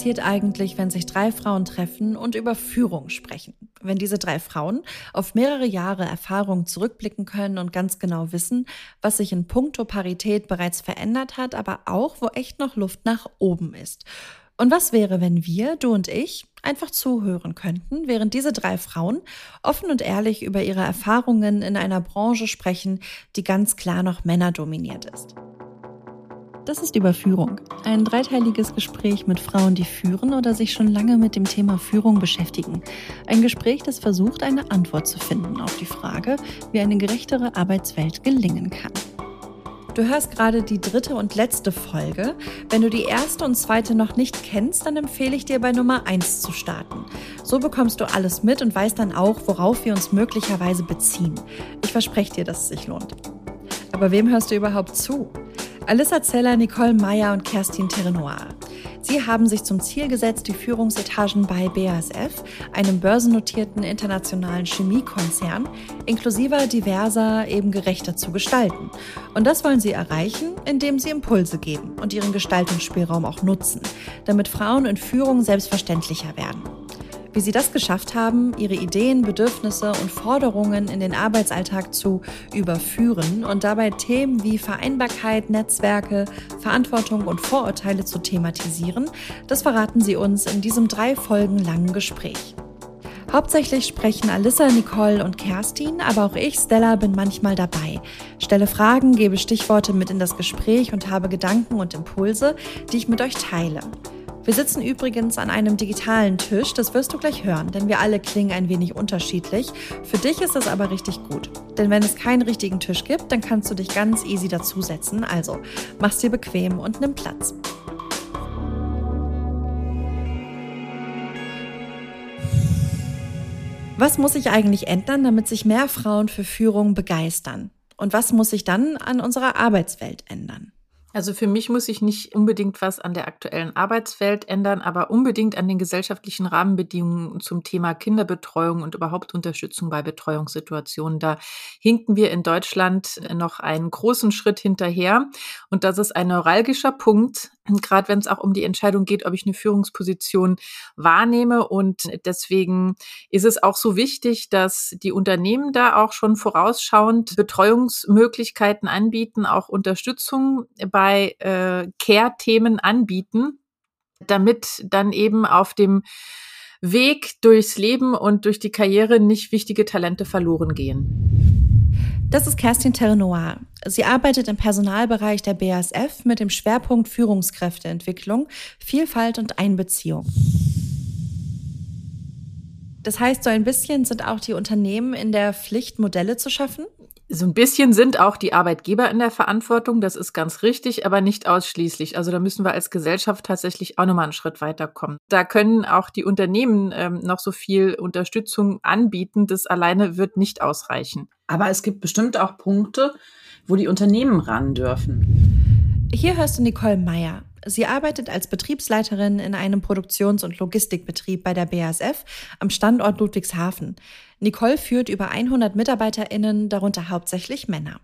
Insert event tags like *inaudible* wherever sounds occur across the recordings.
passiert eigentlich, wenn sich drei Frauen treffen und über Führung sprechen? Wenn diese drei Frauen auf mehrere Jahre Erfahrung zurückblicken können und ganz genau wissen, was sich in puncto Parität bereits verändert hat, aber auch, wo echt noch Luft nach oben ist. Und was wäre, wenn wir, du und ich, einfach zuhören könnten, während diese drei Frauen offen und ehrlich über ihre Erfahrungen in einer Branche sprechen, die ganz klar noch männerdominiert ist? Das ist Überführung. Ein dreiteiliges Gespräch mit Frauen, die führen oder sich schon lange mit dem Thema Führung beschäftigen. Ein Gespräch, das versucht, eine Antwort zu finden auf die Frage, wie eine gerechtere Arbeitswelt gelingen kann. Du hörst gerade die dritte und letzte Folge. Wenn du die erste und zweite noch nicht kennst, dann empfehle ich dir bei Nummer 1 zu starten. So bekommst du alles mit und weißt dann auch, worauf wir uns möglicherweise beziehen. Ich verspreche dir, dass es sich lohnt. Aber wem hörst du überhaupt zu? Alissa Zeller, Nicole Meyer und Kerstin Terrenoir. Sie haben sich zum Ziel gesetzt, die Führungsetagen bei BASF, einem börsennotierten internationalen Chemiekonzern, inklusiver diverser eben gerechter zu gestalten. Und das wollen sie erreichen, indem sie Impulse geben und ihren Gestaltungsspielraum auch nutzen, damit Frauen in Führung selbstverständlicher werden. Wie sie das geschafft haben, ihre Ideen, Bedürfnisse und Forderungen in den Arbeitsalltag zu überführen und dabei Themen wie Vereinbarkeit, Netzwerke, Verantwortung und Vorurteile zu thematisieren, das verraten sie uns in diesem drei Folgen langen Gespräch. Hauptsächlich sprechen Alissa, Nicole und Kerstin, aber auch ich, Stella, bin manchmal dabei. Stelle Fragen, gebe Stichworte mit in das Gespräch und habe Gedanken und Impulse, die ich mit euch teile. Wir sitzen übrigens an einem digitalen Tisch, das wirst du gleich hören, denn wir alle klingen ein wenig unterschiedlich. Für dich ist das aber richtig gut, denn wenn es keinen richtigen Tisch gibt, dann kannst du dich ganz easy dazusetzen. Also mach's dir bequem und nimm Platz. Was muss sich eigentlich ändern, damit sich mehr Frauen für Führung begeistern? Und was muss sich dann an unserer Arbeitswelt ändern? Also für mich muss sich nicht unbedingt was an der aktuellen Arbeitswelt ändern, aber unbedingt an den gesellschaftlichen Rahmenbedingungen zum Thema Kinderbetreuung und überhaupt Unterstützung bei Betreuungssituationen. Da hinken wir in Deutschland noch einen großen Schritt hinterher. Und das ist ein neuralgischer Punkt, gerade wenn es auch um die Entscheidung geht, ob ich eine Führungsposition wahrnehme. Und deswegen ist es auch so wichtig, dass die Unternehmen da auch schon vorausschauend Betreuungsmöglichkeiten anbieten, auch Unterstützung bei äh, Care-Themen anbieten, damit dann eben auf dem Weg durchs Leben und durch die Karriere nicht wichtige Talente verloren gehen. Das ist Kerstin Terrenoir. Sie arbeitet im Personalbereich der BASF mit dem Schwerpunkt Führungskräfteentwicklung, Vielfalt und Einbeziehung. Das heißt, so ein bisschen sind auch die Unternehmen in der Pflicht, Modelle zu schaffen? So ein bisschen sind auch die Arbeitgeber in der Verantwortung, das ist ganz richtig, aber nicht ausschließlich. Also da müssen wir als Gesellschaft tatsächlich auch nochmal einen Schritt weiterkommen. Da können auch die Unternehmen ähm, noch so viel Unterstützung anbieten, das alleine wird nicht ausreichen. Aber es gibt bestimmt auch Punkte, wo die Unternehmen ran dürfen. Hier hörst du Nicole Meyer. Sie arbeitet als Betriebsleiterin in einem Produktions- und Logistikbetrieb bei der BASF am Standort Ludwigshafen. Nicole führt über 100 MitarbeiterInnen, darunter hauptsächlich Männer.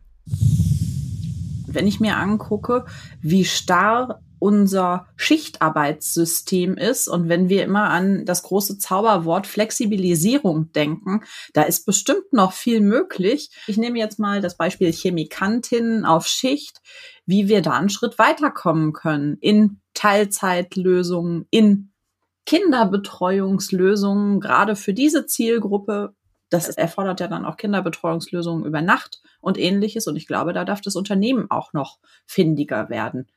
Wenn ich mir angucke, wie starr unser Schichtarbeitssystem ist und wenn wir immer an das große Zauberwort Flexibilisierung denken, da ist bestimmt noch viel möglich. Ich nehme jetzt mal das Beispiel Chemikantinnen auf Schicht, wie wir da einen Schritt weiterkommen können in Teilzeitlösungen, in Kinderbetreuungslösungen, gerade für diese Zielgruppe das erfordert ja dann auch Kinderbetreuungslösungen über Nacht und ähnliches. Und ich glaube, da darf das Unternehmen auch noch findiger werden.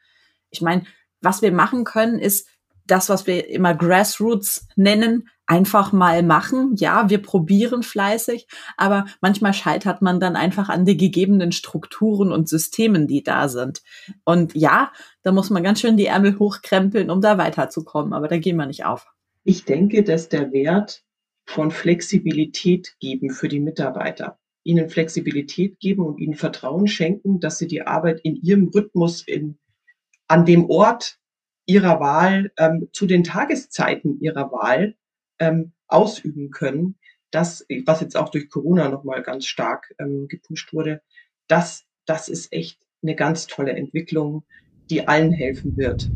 Ich meine, was wir machen können, ist das, was wir immer Grassroots nennen, einfach mal machen. Ja, wir probieren fleißig, aber manchmal scheitert man dann einfach an den gegebenen Strukturen und Systemen, die da sind. Und ja, da muss man ganz schön die Ärmel hochkrempeln, um da weiterzukommen, aber da gehen wir nicht auf. Ich denke, dass der Wert von Flexibilität geben für die Mitarbeiter. Ihnen Flexibilität geben und ihnen Vertrauen schenken, dass sie die Arbeit in ihrem Rhythmus in, an dem Ort ihrer Wahl, ähm, zu den Tageszeiten ihrer Wahl ähm, ausüben können. Das, was jetzt auch durch Corona nochmal ganz stark ähm, gepusht wurde, das, das ist echt eine ganz tolle Entwicklung, die allen helfen wird.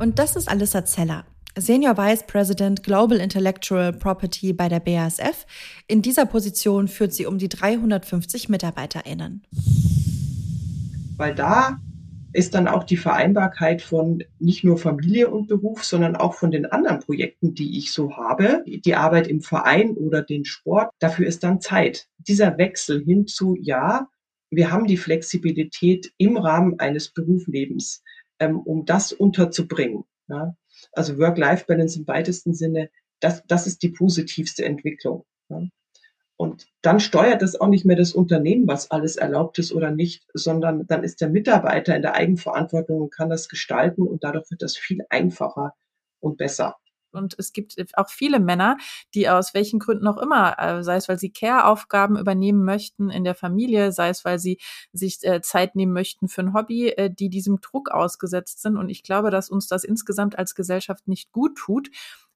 Und das ist Alissa Zeller. Senior Vice President Global Intellectual Property bei der BASF. In dieser Position führt sie um die 350 MitarbeiterInnen. Weil da ist dann auch die Vereinbarkeit von nicht nur Familie und Beruf, sondern auch von den anderen Projekten, die ich so habe, die Arbeit im Verein oder den Sport. Dafür ist dann Zeit. Dieser Wechsel hin zu, ja, wir haben die Flexibilität im Rahmen eines Berufslebens, ähm, um das unterzubringen. Ja? Also Work-Life-Balance im weitesten Sinne, das, das ist die positivste Entwicklung. Ja. Und dann steuert das auch nicht mehr das Unternehmen, was alles erlaubt ist oder nicht, sondern dann ist der Mitarbeiter in der Eigenverantwortung und kann das gestalten und dadurch wird das viel einfacher und besser. Und es gibt auch viele Männer, die aus welchen Gründen auch immer, äh, sei es, weil sie Care-Aufgaben übernehmen möchten in der Familie, sei es, weil sie sich äh, Zeit nehmen möchten für ein Hobby, äh, die diesem Druck ausgesetzt sind. Und ich glaube, dass uns das insgesamt als Gesellschaft nicht gut tut.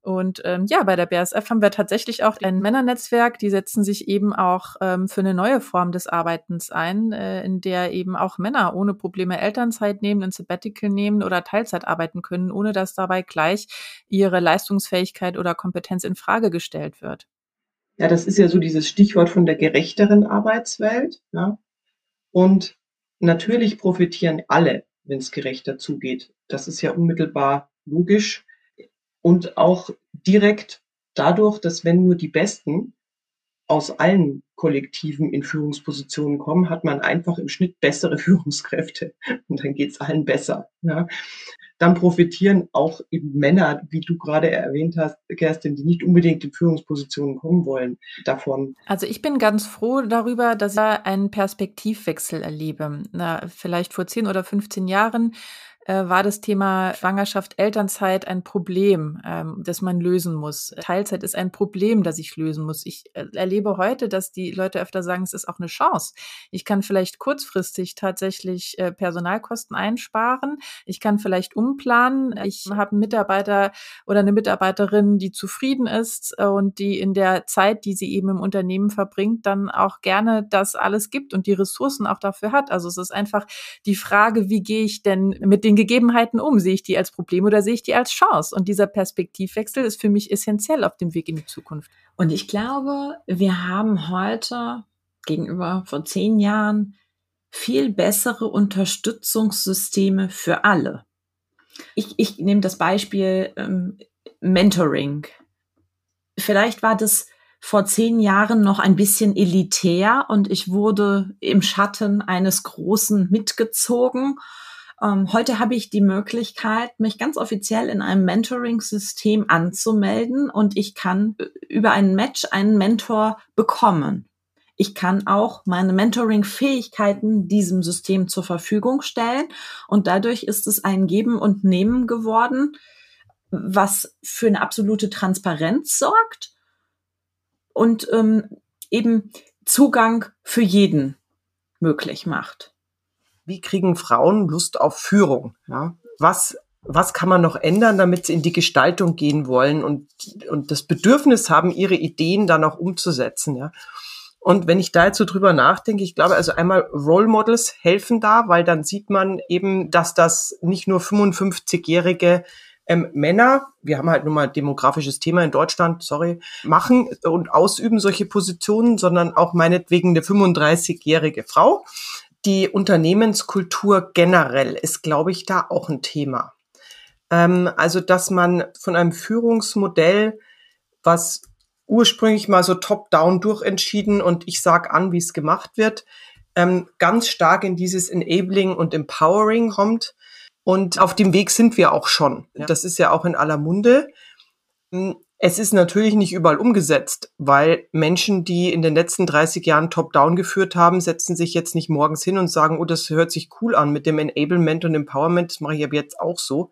Und ähm, ja, bei der BASF haben wir tatsächlich auch ein Männernetzwerk, die setzen sich eben auch ähm, für eine neue Form des Arbeitens ein, äh, in der eben auch Männer ohne Probleme Elternzeit nehmen, ein Sabbatical nehmen oder Teilzeit arbeiten können, ohne dass dabei gleich ihre Leistungsfähigkeit oder Kompetenz in Frage gestellt wird. Ja, das ist ja so dieses Stichwort von der gerechteren Arbeitswelt. Ja. Und natürlich profitieren alle, wenn es gerechter zugeht. Das ist ja unmittelbar logisch und auch direkt dadurch, dass wenn nur die Besten aus allen Kollektiven in Führungspositionen kommen, hat man einfach im Schnitt bessere *laughs* Führungskräfte und dann geht's allen besser. Ja. Dann profitieren auch eben Männer, wie du gerade erwähnt hast, Kerstin, die nicht unbedingt in Führungspositionen kommen wollen, davon. Also ich bin ganz froh darüber, dass ich einen Perspektivwechsel erlebe. Na, vielleicht vor 10 oder 15 Jahren äh, war das Thema Schwangerschaft, Elternzeit ein Problem, ähm, das man lösen muss. Teilzeit ist ein Problem, das ich lösen muss. Ich äh, erlebe heute, dass die Leute öfter sagen, es ist auch eine Chance. Ich kann vielleicht kurzfristig tatsächlich äh, Personalkosten einsparen. Ich kann vielleicht umplanen. Ich habe einen Mitarbeiter oder eine Mitarbeiterin, die zufrieden ist äh, und die in der Zeit, die sie eben im Unternehmen verbringt, dann auch gerne das alles gibt und die Ressourcen auch dafür hat. Also es ist einfach die Frage, wie gehe ich denn mit den Gegebenheiten um? Sehe ich die als Problem oder sehe ich die als Chance? Und dieser Perspektivwechsel ist für mich essentiell auf dem Weg in die Zukunft. Und ich glaube, wir haben heute gegenüber vor zehn Jahren viel bessere Unterstützungssysteme für alle. Ich, ich nehme das Beispiel ähm, Mentoring. Vielleicht war das vor zehn Jahren noch ein bisschen elitär und ich wurde im Schatten eines Großen mitgezogen ähm, heute habe ich die Möglichkeit, mich ganz offiziell in einem Mentoring-System anzumelden und ich kann über einen Match einen Mentor bekommen. Ich kann auch meine Mentoring-Fähigkeiten diesem System zur Verfügung stellen und dadurch ist es ein Geben und Nehmen geworden, was für eine absolute Transparenz sorgt und ähm, eben Zugang für jeden möglich macht wie kriegen Frauen Lust auf Führung? Ja? Was, was kann man noch ändern, damit sie in die Gestaltung gehen wollen und, und das Bedürfnis haben, ihre Ideen dann auch umzusetzen? Ja? Und wenn ich da jetzt so drüber nachdenke, ich glaube, also einmal Role Models helfen da, weil dann sieht man eben, dass das nicht nur 55-jährige ähm, Männer, wir haben halt nun mal demografisches Thema in Deutschland, sorry, machen und ausüben solche Positionen, sondern auch meinetwegen eine 35-jährige Frau, die Unternehmenskultur generell ist, glaube ich, da auch ein Thema. Ähm, also, dass man von einem Führungsmodell, was ursprünglich mal so top-down durchentschieden und ich sag an, wie es gemacht wird, ähm, ganz stark in dieses Enabling und Empowering kommt. Und auf dem Weg sind wir auch schon. Ja. Das ist ja auch in aller Munde. Es ist natürlich nicht überall umgesetzt, weil Menschen, die in den letzten 30 Jahren Top-Down geführt haben, setzen sich jetzt nicht morgens hin und sagen, oh, das hört sich cool an mit dem Enablement und Empowerment, das mache ich aber jetzt auch so.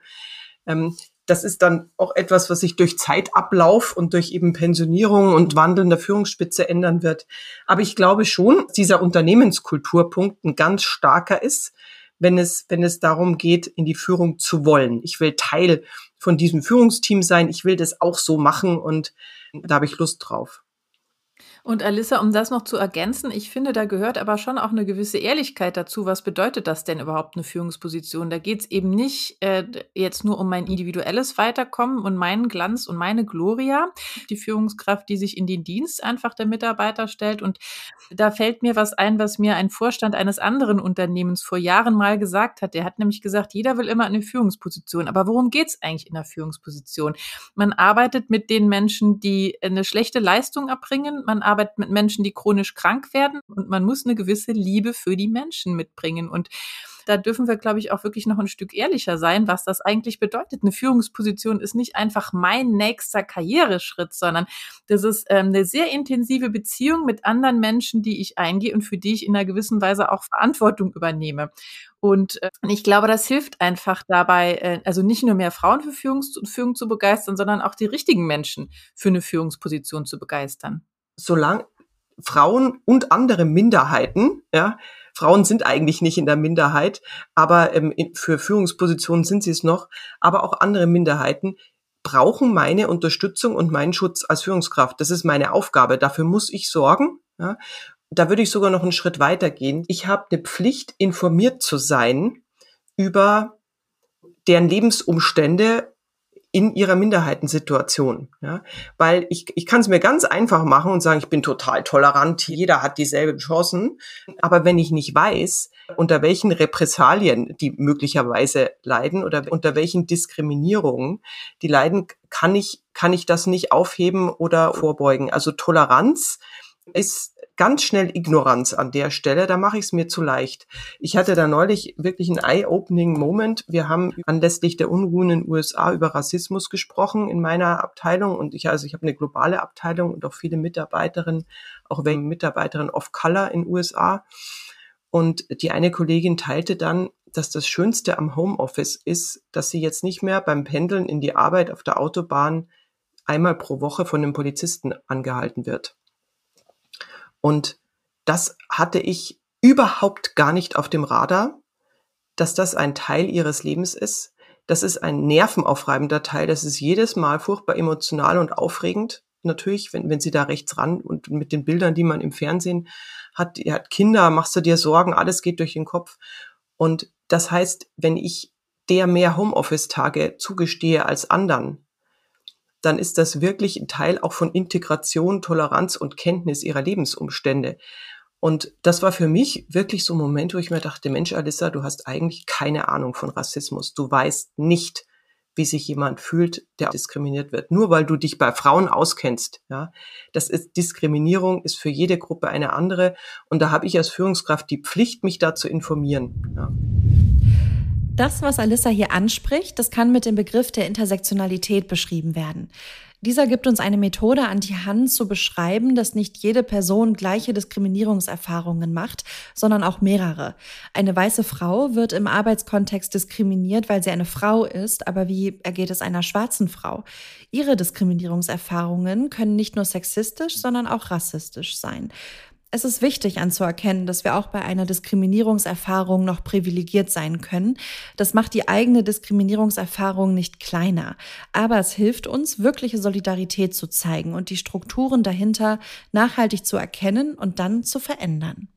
Ähm, das ist dann auch etwas, was sich durch Zeitablauf und durch eben Pensionierung und Wandeln der Führungsspitze ändern wird. Aber ich glaube schon, dass dieser Unternehmenskulturpunkt ein ganz starker ist, wenn es, wenn es darum geht, in die Führung zu wollen. Ich will Teil von diesem Führungsteam sein. Ich will das auch so machen und da habe ich Lust drauf. Und Alissa, um das noch zu ergänzen, ich finde, da gehört aber schon auch eine gewisse Ehrlichkeit dazu. Was bedeutet das denn überhaupt eine Führungsposition? Da geht es eben nicht äh, jetzt nur um mein individuelles Weiterkommen und meinen Glanz und meine Gloria, die Führungskraft, die sich in den Dienst einfach der Mitarbeiter stellt. Und da fällt mir was ein, was mir ein Vorstand eines anderen Unternehmens vor Jahren mal gesagt hat. Der hat nämlich gesagt, jeder will immer eine Führungsposition. Aber worum geht es eigentlich in der Führungsposition? Man arbeitet mit den Menschen, die eine schlechte Leistung erbringen. Man arbeitet mit Menschen, die chronisch krank werden und man muss eine gewisse Liebe für die Menschen mitbringen. Und da dürfen wir, glaube ich, auch wirklich noch ein Stück ehrlicher sein, was das eigentlich bedeutet. Eine Führungsposition ist nicht einfach mein nächster Karriereschritt, sondern das ist ähm, eine sehr intensive Beziehung mit anderen Menschen, die ich eingehe und für die ich in einer gewissen Weise auch Verantwortung übernehme. Und äh, ich glaube, das hilft einfach dabei, äh, also nicht nur mehr Frauen für Führungs Führung zu begeistern, sondern auch die richtigen Menschen für eine Führungsposition zu begeistern solange Frauen und andere Minderheiten, ja, Frauen sind eigentlich nicht in der Minderheit, aber ähm, für Führungspositionen sind sie es noch, aber auch andere Minderheiten brauchen meine Unterstützung und meinen Schutz als Führungskraft. Das ist meine Aufgabe. Dafür muss ich sorgen. Ja. Da würde ich sogar noch einen Schritt weiter gehen. Ich habe eine Pflicht, informiert zu sein über deren Lebensumstände in ihrer Minderheitensituation. Ja? Weil ich, ich kann es mir ganz einfach machen und sagen, ich bin total tolerant, jeder hat dieselben Chancen. Aber wenn ich nicht weiß, unter welchen Repressalien die möglicherweise leiden oder unter welchen Diskriminierungen die leiden, kann ich, kann ich das nicht aufheben oder vorbeugen. Also Toleranz ist ganz schnell Ignoranz an der Stelle, da mache ich es mir zu leicht. Ich hatte da neulich wirklich einen eye-opening Moment. Wir haben anlässlich der Unruhen in den USA über Rassismus gesprochen in meiner Abteilung und ich also ich habe eine globale Abteilung und auch viele Mitarbeiterinnen, auch wegen Mitarbeiterinnen of Color in USA. Und die eine Kollegin teilte dann, dass das Schönste am Homeoffice ist, dass sie jetzt nicht mehr beim Pendeln in die Arbeit auf der Autobahn einmal pro Woche von einem Polizisten angehalten wird. Und das hatte ich überhaupt gar nicht auf dem Radar, dass das ein Teil ihres Lebens ist. Das ist ein nervenaufreibender Teil. Das ist jedes Mal furchtbar emotional und aufregend. Natürlich, wenn, wenn sie da rechts ran und mit den Bildern, die man im Fernsehen hat, ihr hat Kinder, machst du dir Sorgen, alles geht durch den Kopf. Und das heißt, wenn ich der mehr Homeoffice-Tage zugestehe als anderen, dann ist das wirklich ein Teil auch von Integration, Toleranz und Kenntnis ihrer Lebensumstände. Und das war für mich wirklich so ein Moment, wo ich mir dachte, Mensch, Alissa, du hast eigentlich keine Ahnung von Rassismus. Du weißt nicht, wie sich jemand fühlt, der diskriminiert wird. Nur weil du dich bei Frauen auskennst. Ja, das ist Diskriminierung, ist für jede Gruppe eine andere. Und da habe ich als Führungskraft die Pflicht, mich da zu informieren. Ja. Das, was Alissa hier anspricht, das kann mit dem Begriff der Intersektionalität beschrieben werden. Dieser gibt uns eine Methode an die Hand zu beschreiben, dass nicht jede Person gleiche Diskriminierungserfahrungen macht, sondern auch mehrere. Eine weiße Frau wird im Arbeitskontext diskriminiert, weil sie eine Frau ist, aber wie ergeht es einer schwarzen Frau? Ihre Diskriminierungserfahrungen können nicht nur sexistisch, sondern auch rassistisch sein. Es ist wichtig anzuerkennen, dass wir auch bei einer Diskriminierungserfahrung noch privilegiert sein können. Das macht die eigene Diskriminierungserfahrung nicht kleiner. Aber es hilft uns, wirkliche Solidarität zu zeigen und die Strukturen dahinter nachhaltig zu erkennen und dann zu verändern.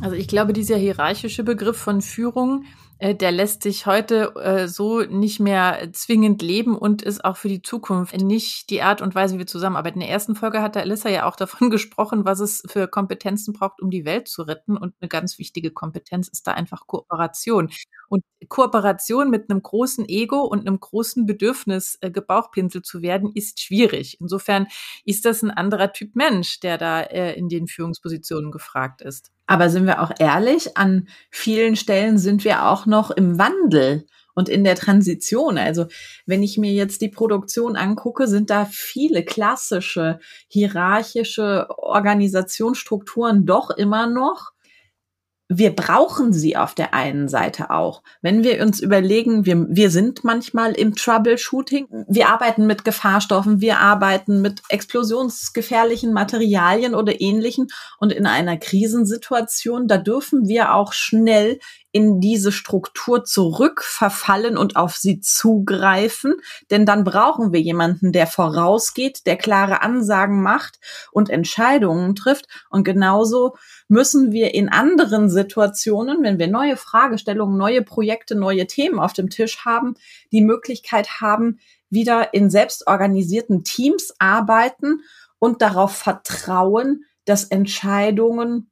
Also ich glaube, dieser hierarchische Begriff von Führung der lässt sich heute äh, so nicht mehr zwingend leben und ist auch für die Zukunft nicht die Art und Weise, wie wir zusammenarbeiten. In der ersten Folge hat der Alissa ja auch davon *laughs* gesprochen, was es für Kompetenzen braucht, um die Welt zu retten. Und eine ganz wichtige Kompetenz ist da einfach Kooperation. Und Kooperation mit einem großen Ego und einem großen Bedürfnis, äh, gebauchpinselt zu werden, ist schwierig. Insofern ist das ein anderer Typ Mensch, der da äh, in den Führungspositionen gefragt ist. Aber sind wir auch ehrlich, an vielen Stellen sind wir auch noch im Wandel und in der Transition. Also wenn ich mir jetzt die Produktion angucke, sind da viele klassische hierarchische Organisationsstrukturen doch immer noch wir brauchen sie auf der einen Seite auch. Wenn wir uns überlegen, wir, wir sind manchmal im Troubleshooting, wir arbeiten mit Gefahrstoffen, wir arbeiten mit explosionsgefährlichen Materialien oder ähnlichen und in einer Krisensituation, da dürfen wir auch schnell in diese Struktur zurückverfallen und auf sie zugreifen. Denn dann brauchen wir jemanden, der vorausgeht, der klare Ansagen macht und Entscheidungen trifft. Und genauso müssen wir in anderen Situationen, wenn wir neue Fragestellungen, neue Projekte, neue Themen auf dem Tisch haben, die Möglichkeit haben, wieder in selbstorganisierten Teams arbeiten und darauf vertrauen, dass Entscheidungen,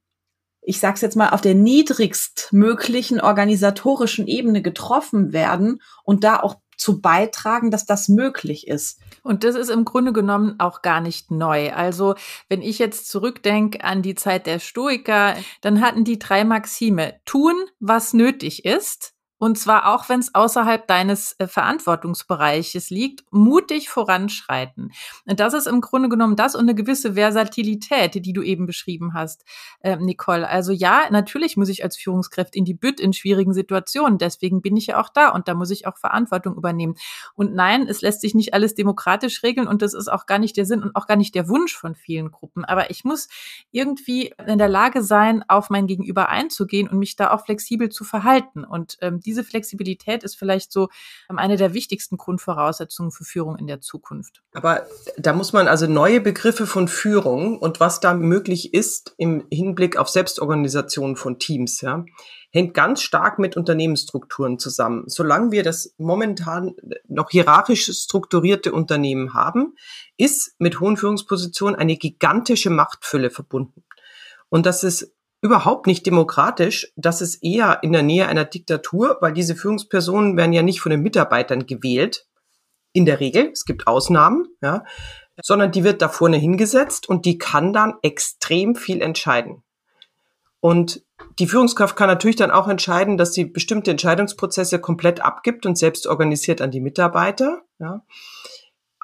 ich sage es jetzt mal, auf der niedrigstmöglichen organisatorischen Ebene getroffen werden und da auch zu beitragen, dass das möglich ist. Und das ist im Grunde genommen auch gar nicht neu. Also wenn ich jetzt zurückdenke an die Zeit der Stoiker, dann hatten die drei Maxime. Tun, was nötig ist, und zwar auch, wenn es außerhalb deines äh, Verantwortungsbereiches liegt, mutig voranschreiten. Und das ist im Grunde genommen das und eine gewisse Versatilität, die du eben beschrieben hast, äh, Nicole. Also ja, natürlich muss ich als Führungskraft in die Bütt in schwierigen Situationen. Deswegen bin ich ja auch da und da muss ich auch Verantwortung übernehmen. Und nein, es lässt sich nicht alles demokratisch regeln und das ist auch gar nicht der Sinn und auch gar nicht der Wunsch von vielen Gruppen. Aber ich muss irgendwie in der Lage sein, auf mein Gegenüber einzugehen und mich da auch flexibel zu verhalten. Und ähm, diese Flexibilität ist vielleicht so ähm, eine der wichtigsten Grundvoraussetzungen für Führung in der Zukunft. Aber da muss man also neue Begriffe von Führung und was da möglich ist im Hinblick auf Selbstorganisation von Teams, ja, hängt ganz stark mit Unternehmensstrukturen zusammen. Solange wir das momentan noch hierarchisch strukturierte Unternehmen haben, ist mit hohen Führungspositionen eine gigantische Machtfülle verbunden. Und das ist überhaupt nicht demokratisch. Das ist eher in der Nähe einer Diktatur, weil diese Führungspersonen werden ja nicht von den Mitarbeitern gewählt. In der Regel. Es gibt Ausnahmen, ja. Sondern die wird da vorne hingesetzt und die kann dann extrem viel entscheiden. Und die Führungskraft kann natürlich dann auch entscheiden, dass sie bestimmte Entscheidungsprozesse komplett abgibt und selbst organisiert an die Mitarbeiter. Ja.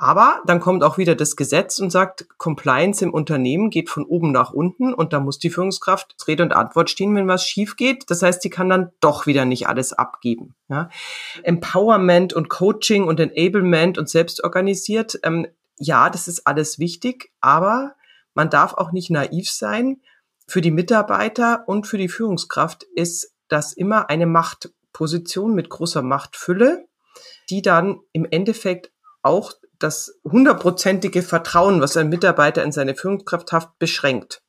Aber dann kommt auch wieder das Gesetz und sagt, Compliance im Unternehmen geht von oben nach unten und da muss die Führungskraft Rede und Antwort stehen, wenn was schief geht. Das heißt, sie kann dann doch wieder nicht alles abgeben. Ja. Empowerment und Coaching und Enablement und selbstorganisiert, ähm, ja, das ist alles wichtig, aber man darf auch nicht naiv sein. Für die Mitarbeiter und für die Führungskraft ist das immer eine Machtposition mit großer Machtfülle, die dann im Endeffekt auch das hundertprozentige Vertrauen, was ein Mitarbeiter in seine Führungskraft hat, beschränkt.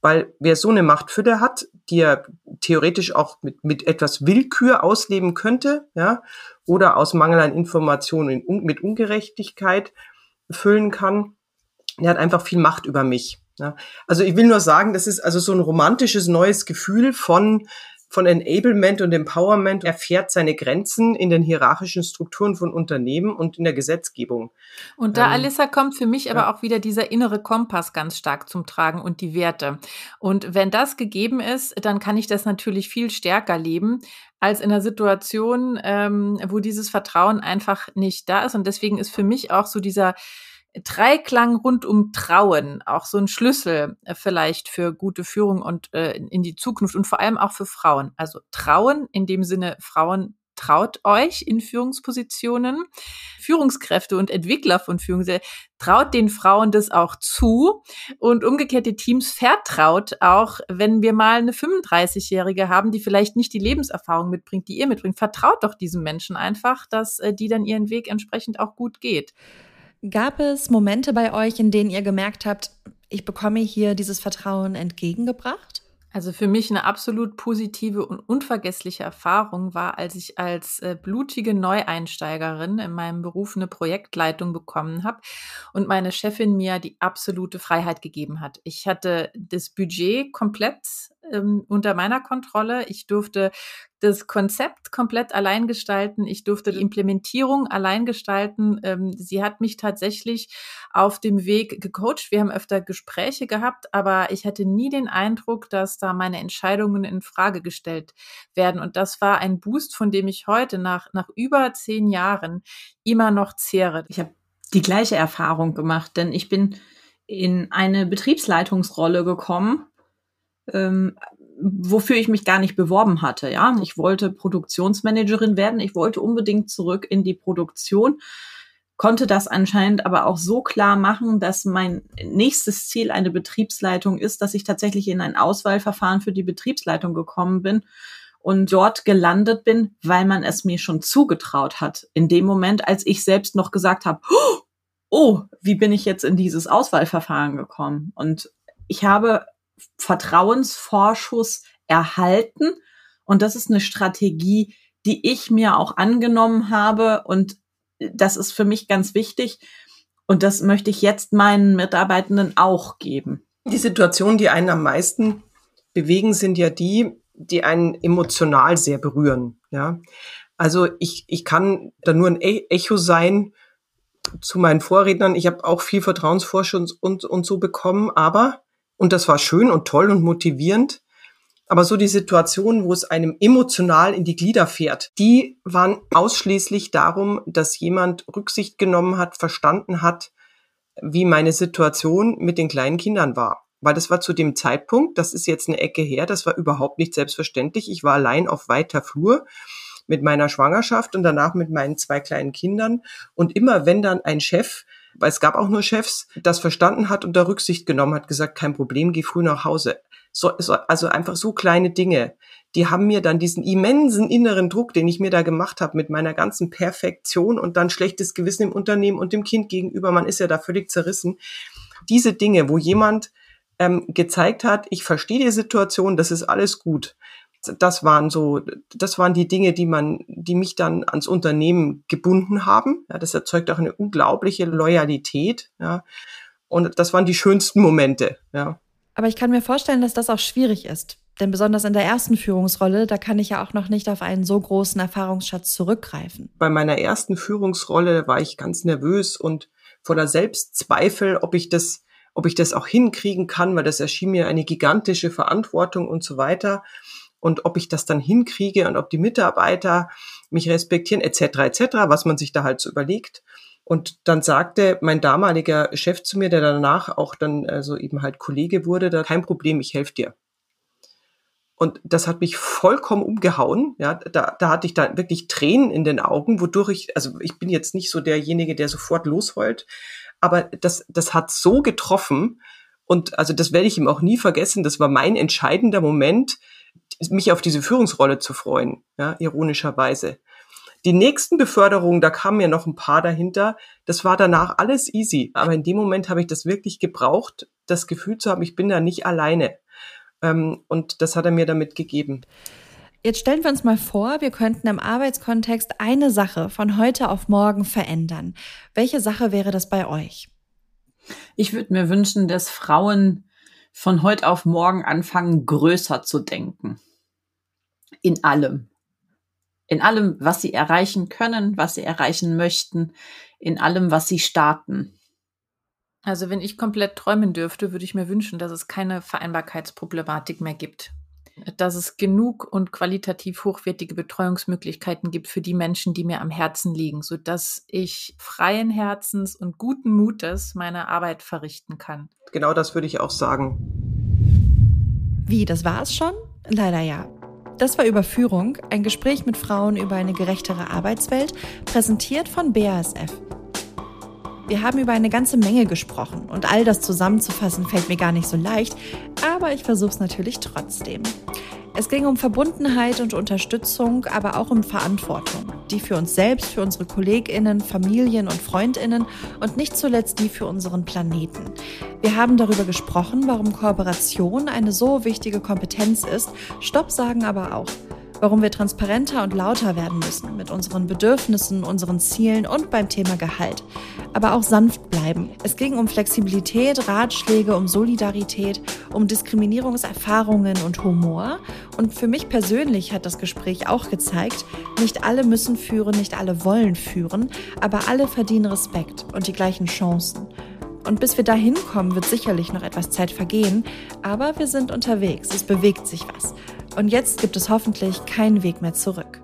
Weil wer so eine Machtfülle hat, die er theoretisch auch mit, mit etwas Willkür ausleben könnte, ja, oder aus Mangel an Informationen mit Ungerechtigkeit füllen kann, der hat einfach viel Macht über mich. Ja. Also ich will nur sagen, das ist also so ein romantisches neues Gefühl von von Enablement und Empowerment erfährt seine Grenzen in den hierarchischen Strukturen von Unternehmen und in der Gesetzgebung. Und da, ähm, Alissa, kommt für mich aber auch wieder dieser innere Kompass ganz stark zum Tragen und die Werte. Und wenn das gegeben ist, dann kann ich das natürlich viel stärker leben als in einer Situation, ähm, wo dieses Vertrauen einfach nicht da ist. Und deswegen ist für mich auch so dieser Dreiklang rund um Trauen auch so ein Schlüssel äh, vielleicht für gute Führung und äh, in die Zukunft und vor allem auch für Frauen. Also Trauen in dem Sinne Frauen traut euch in Führungspositionen. Führungskräfte und Entwickler von Führung, traut den Frauen das auch zu und umgekehrte Teams vertraut auch, wenn wir mal eine 35-Jährige haben, die vielleicht nicht die Lebenserfahrung mitbringt, die ihr mitbringt, vertraut doch diesem Menschen einfach, dass äh, die dann ihren Weg entsprechend auch gut geht. Gab es Momente bei euch, in denen ihr gemerkt habt, ich bekomme hier dieses Vertrauen entgegengebracht? Also für mich eine absolut positive und unvergessliche Erfahrung war, als ich als äh, blutige Neueinsteigerin in meinem Beruf eine Projektleitung bekommen habe und meine Chefin mir die absolute Freiheit gegeben hat. Ich hatte das Budget komplett ähm, unter meiner Kontrolle. Ich durfte das Konzept komplett allein gestalten. Ich durfte die Implementierung allein gestalten. Ähm, sie hat mich tatsächlich auf dem Weg gecoacht. Wir haben öfter Gespräche gehabt, aber ich hatte nie den Eindruck, dass da meine Entscheidungen in Frage gestellt werden. Und das war ein Boost, von dem ich heute nach, nach über zehn Jahren immer noch zehre. Ich habe die gleiche Erfahrung gemacht, denn ich bin in eine Betriebsleitungsrolle gekommen ähm, wofür ich mich gar nicht beworben hatte. Ja, ich wollte Produktionsmanagerin werden. Ich wollte unbedingt zurück in die Produktion, konnte das anscheinend aber auch so klar machen, dass mein nächstes Ziel eine Betriebsleitung ist, dass ich tatsächlich in ein Auswahlverfahren für die Betriebsleitung gekommen bin und dort gelandet bin, weil man es mir schon zugetraut hat. In dem Moment, als ich selbst noch gesagt habe, oh, wie bin ich jetzt in dieses Auswahlverfahren gekommen? Und ich habe Vertrauensvorschuss erhalten. Und das ist eine Strategie, die ich mir auch angenommen habe. Und das ist für mich ganz wichtig. Und das möchte ich jetzt meinen Mitarbeitenden auch geben. Die Situationen, die einen am meisten bewegen, sind ja die, die einen emotional sehr berühren. Ja, also ich, ich kann da nur ein e-, Echo sein zu meinen Vorrednern. Ich habe auch viel Vertrauensvorschuss und, und so bekommen, aber, und das war schön und toll und motivierend, aber so die Situation, wo es einem emotional in die Glieder fährt, die waren ausschließlich darum, dass jemand Rücksicht genommen hat, verstanden hat, wie meine Situation mit den kleinen Kindern war. Weil das war zu dem Zeitpunkt, das ist jetzt eine Ecke her, das war überhaupt nicht selbstverständlich. Ich war allein auf weiter Flur mit meiner Schwangerschaft und danach mit meinen zwei kleinen Kindern. Und immer wenn dann ein Chef weil es gab auch nur Chefs, das verstanden hat und da Rücksicht genommen hat, gesagt, kein Problem, geh früh nach Hause. So, so, also einfach so kleine Dinge, die haben mir dann diesen immensen inneren Druck, den ich mir da gemacht habe mit meiner ganzen Perfektion und dann schlechtes Gewissen im Unternehmen und dem Kind gegenüber, man ist ja da völlig zerrissen. Diese Dinge, wo jemand ähm, gezeigt hat, ich verstehe die Situation, das ist alles gut das waren so, das waren die Dinge, die man, die mich dann ans Unternehmen gebunden haben. Ja, das erzeugt auch eine unglaubliche Loyalität. Ja, und das waren die schönsten Momente. Ja. Aber ich kann mir vorstellen, dass das auch schwierig ist. Denn besonders in der ersten Führungsrolle, da kann ich ja auch noch nicht auf einen so großen Erfahrungsschatz zurückgreifen. Bei meiner ersten Führungsrolle war ich ganz nervös und voller Selbstzweifel, ob ich das, ob ich das auch hinkriegen kann, weil das erschien mir eine gigantische Verantwortung und so weiter und ob ich das dann hinkriege und ob die Mitarbeiter mich respektieren, etc., etc., was man sich da halt so überlegt. Und dann sagte mein damaliger Chef zu mir, der danach auch dann also eben halt Kollege wurde, da kein Problem, ich helfe dir. Und das hat mich vollkommen umgehauen. Ja, da, da hatte ich dann wirklich Tränen in den Augen, wodurch ich, also ich bin jetzt nicht so derjenige, der sofort losheult, aber das, das hat so getroffen. Und also das werde ich ihm auch nie vergessen. Das war mein entscheidender Moment, mich auf diese Führungsrolle zu freuen, ja, ironischerweise. Die nächsten Beförderungen, da kamen ja noch ein paar dahinter. Das war danach alles easy. Aber in dem Moment habe ich das wirklich gebraucht, das Gefühl zu haben, ich bin da nicht alleine. Ähm, und das hat er mir damit gegeben. Jetzt stellen wir uns mal vor, wir könnten im Arbeitskontext eine Sache von heute auf morgen verändern. Welche Sache wäre das bei euch? Ich würde mir wünschen, dass Frauen von heute auf morgen anfangen, größer zu denken in allem. In allem, was sie erreichen können, was sie erreichen möchten, in allem, was sie starten. Also wenn ich komplett träumen dürfte, würde ich mir wünschen, dass es keine Vereinbarkeitsproblematik mehr gibt. Dass es genug und qualitativ hochwertige Betreuungsmöglichkeiten gibt für die Menschen, die mir am Herzen liegen, sodass ich freien Herzens und guten Mutes meine Arbeit verrichten kann. Genau das würde ich auch sagen. Wie, das war es schon? Leider ja. Das war Überführung, ein Gespräch mit Frauen über eine gerechtere Arbeitswelt, präsentiert von BASF. Wir haben über eine ganze Menge gesprochen und all das zusammenzufassen fällt mir gar nicht so leicht, aber ich versuche es natürlich trotzdem. Es ging um Verbundenheit und Unterstützung, aber auch um Verantwortung, die für uns selbst, für unsere Kolleginnen, Familien und Freundinnen und nicht zuletzt die für unseren Planeten. Wir haben darüber gesprochen, warum Kooperation eine so wichtige Kompetenz ist, Stopp sagen aber auch warum wir transparenter und lauter werden müssen mit unseren Bedürfnissen, unseren Zielen und beim Thema Gehalt. Aber auch sanft bleiben. Es ging um Flexibilität, Ratschläge, um Solidarität, um Diskriminierungserfahrungen und Humor. Und für mich persönlich hat das Gespräch auch gezeigt, nicht alle müssen führen, nicht alle wollen führen, aber alle verdienen Respekt und die gleichen Chancen. Und bis wir dahin kommen, wird sicherlich noch etwas Zeit vergehen, aber wir sind unterwegs, es bewegt sich was. Und jetzt gibt es hoffentlich keinen Weg mehr zurück.